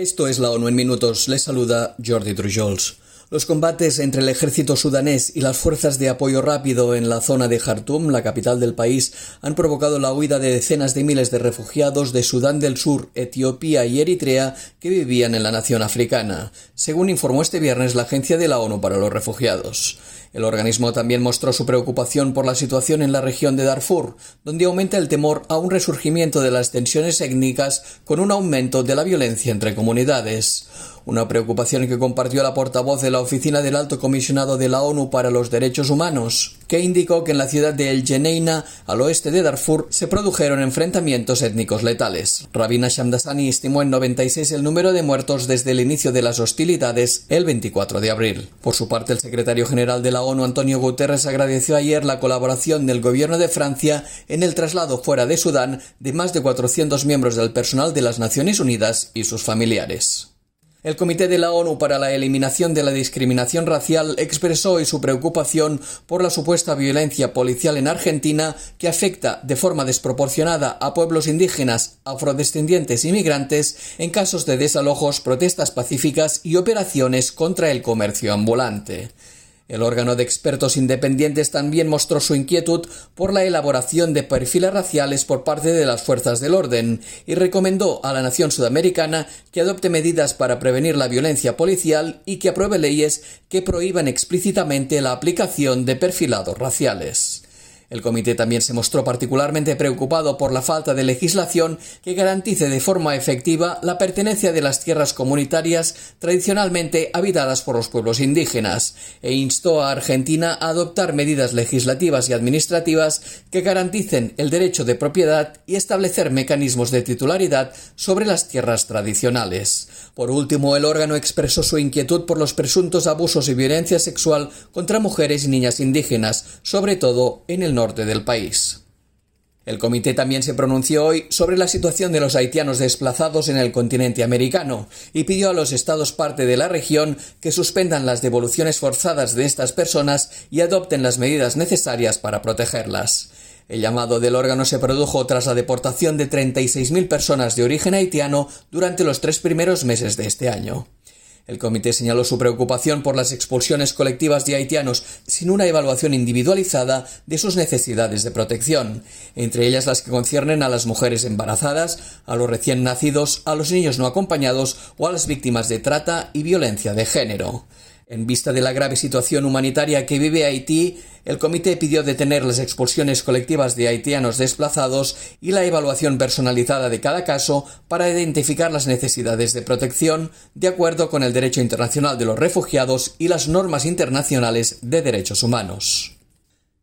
Esto es la ONU en minutos. Les saluda Jordi Trujols. Los combates entre el ejército sudanés y las fuerzas de apoyo rápido en la zona de Jartum, la capital del país, han provocado la huida de decenas de miles de refugiados de Sudán del Sur, Etiopía y Eritrea que vivían en la nación africana, según informó este viernes la Agencia de la ONU para los Refugiados. El organismo también mostró su preocupación por la situación en la región de Darfur, donde aumenta el temor a un resurgimiento de las tensiones étnicas con un aumento de la violencia entre comunidades una preocupación que compartió la portavoz de la Oficina del Alto Comisionado de la ONU para los Derechos Humanos, que indicó que en la ciudad de El Geneina, al oeste de Darfur, se produjeron enfrentamientos étnicos letales. Rabina Shamdasani estimó en 96 el número de muertos desde el inicio de las hostilidades el 24 de abril. Por su parte, el secretario general de la ONU, Antonio Guterres, agradeció ayer la colaboración del gobierno de Francia en el traslado fuera de Sudán de más de 400 miembros del personal de las Naciones Unidas y sus familiares. El Comité de la ONU para la Eliminación de la Discriminación Racial expresó hoy su preocupación por la supuesta violencia policial en Argentina que afecta de forma desproporcionada a pueblos indígenas, afrodescendientes y migrantes en casos de desalojos, protestas pacíficas y operaciones contra el comercio ambulante. El órgano de expertos independientes también mostró su inquietud por la elaboración de perfiles raciales por parte de las fuerzas del orden y recomendó a la nación sudamericana que adopte medidas para prevenir la violencia policial y que apruebe leyes que prohíban explícitamente la aplicación de perfilados raciales. El comité también se mostró particularmente preocupado por la falta de legislación que garantice de forma efectiva la pertenencia de las tierras comunitarias tradicionalmente habitadas por los pueblos indígenas e instó a Argentina a adoptar medidas legislativas y administrativas que garanticen el derecho de propiedad y establecer mecanismos de titularidad sobre las tierras tradicionales. Por último, el órgano expresó su inquietud por los presuntos abusos y violencia sexual contra mujeres y niñas indígenas, sobre todo en el norte del país. El comité también se pronunció hoy sobre la situación de los haitianos desplazados en el continente americano y pidió a los estados parte de la región que suspendan las devoluciones forzadas de estas personas y adopten las medidas necesarias para protegerlas. El llamado del órgano se produjo tras la deportación de 36.000 personas de origen haitiano durante los tres primeros meses de este año. El comité señaló su preocupación por las expulsiones colectivas de haitianos sin una evaluación individualizada de sus necesidades de protección, entre ellas las que conciernen a las mujeres embarazadas, a los recién nacidos, a los niños no acompañados o a las víctimas de trata y violencia de género. En vista de la grave situación humanitaria que vive Haití, el comité pidió detener las expulsiones colectivas de haitianos desplazados y la evaluación personalizada de cada caso para identificar las necesidades de protección de acuerdo con el derecho internacional de los refugiados y las normas internacionales de derechos humanos.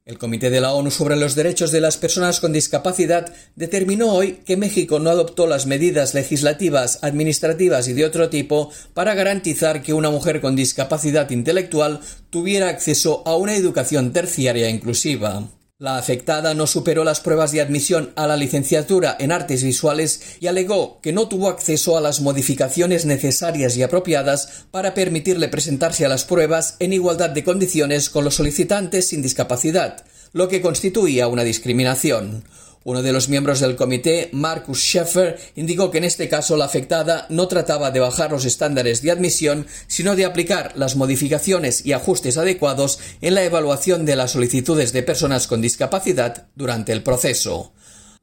El Comité de la ONU sobre los Derechos de las Personas con Discapacidad determinó hoy que México no adoptó las medidas legislativas, administrativas y de otro tipo para garantizar que una mujer con discapacidad intelectual tuviera acceso a una educación terciaria inclusiva. La afectada no superó las pruebas de admisión a la licenciatura en artes visuales y alegó que no tuvo acceso a las modificaciones necesarias y apropiadas para permitirle presentarse a las pruebas en igualdad de condiciones con los solicitantes sin discapacidad, lo que constituía una discriminación. Uno de los miembros del comité, Marcus Scheffer, indicó que en este caso la afectada no trataba de bajar los estándares de admisión, sino de aplicar las modificaciones y ajustes adecuados en la evaluación de las solicitudes de personas con discapacidad durante el proceso.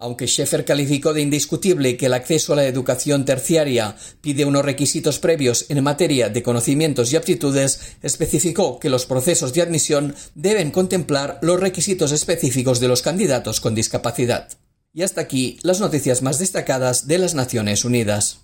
Aunque Scheffer calificó de indiscutible que el acceso a la educación terciaria pide unos requisitos previos en materia de conocimientos y aptitudes, especificó que los procesos de admisión deben contemplar los requisitos específicos de los candidatos con discapacidad. Y hasta aquí las noticias más destacadas de las Naciones Unidas.